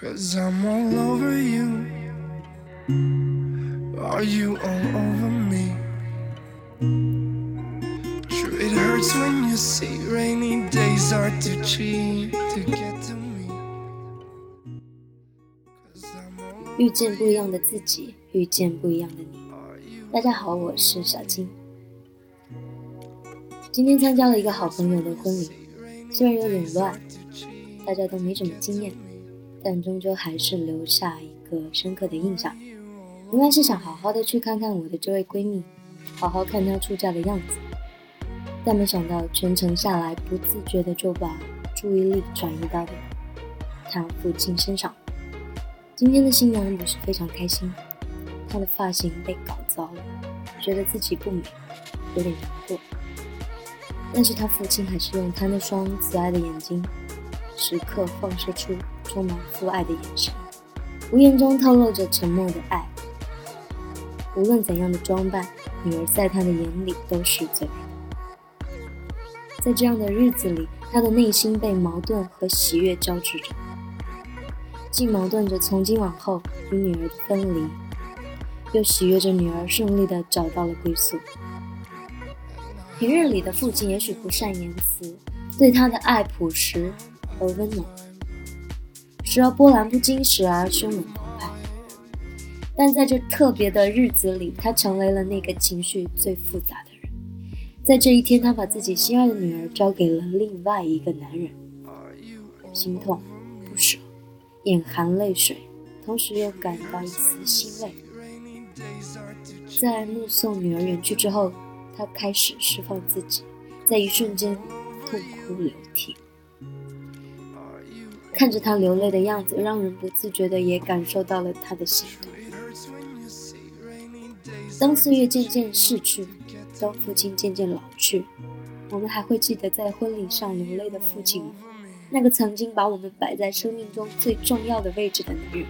Cause I'm all over you. Are you all over me? Sure, it hurts when you see rainy days are too cheap to get to me. Cause I'm all 遇见不一样的自己，遇见不一样的你。are you 大家好，我是小金。今天参加了一个好朋友的婚礼，虽然有点乱，大家都没什么经验，但终究还是留下一个深刻的印象。原来是想好好的去看看我的这位闺蜜，好好看她出嫁的样子，但没想到全程下来，不自觉的就把注意力转移到了她父亲身上。今天的新娘不是非常开心，她的发型被搞糟了，觉得自己不美，有点难过。但是她父亲还是用他那双慈爱的眼睛，时刻放射出充满父爱的眼神，无言中透露着沉默的爱。无论怎样的装扮，女儿在他的眼里都是最美的。在这样的日子里，他的内心被矛盾和喜悦交织着，既矛盾着从今往后与女儿的分离，又喜悦着女儿顺利的找到了归宿。平日里的父亲也许不善言辞，对他的爱朴实而温暖，时而波澜不惊，时而汹涌澎湃。但在这特别的日子里，他成为了那个情绪最复杂的人。在这一天，他把自己心爱的女儿交给了另外一个男人，心痛、不舍，眼含泪水，同时又感到一丝欣慰。在目送女儿远去之后，他开始释放自己，在一瞬间痛哭流涕。看着他流泪的样子，让人不自觉的也感受到了他的心痛。当岁月渐渐逝去，当父亲渐渐老去，我们还会记得在婚礼上流泪的父亲吗？那个曾经把我们摆在生命中最重要的位置的男人，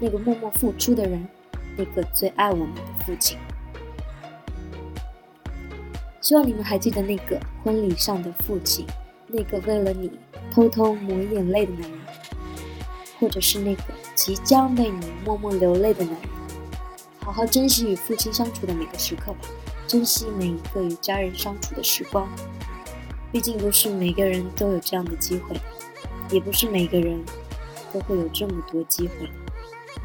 那个默默付出的人，那个最爱我们的父亲。希望你们还记得那个婚礼上的父亲，那个为了你偷偷抹眼泪的男人，或者是那个即将为你默默流泪的男人。好好珍惜与父亲相处的每个时刻吧，珍惜每一个与家人相处的时光。毕竟不是每个人都有这样的机会，也不是每个人都会有这么多机会。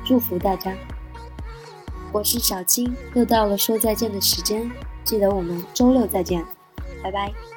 祝福大家！我是小青，又到了说再见的时间，记得我们周六再见，拜拜。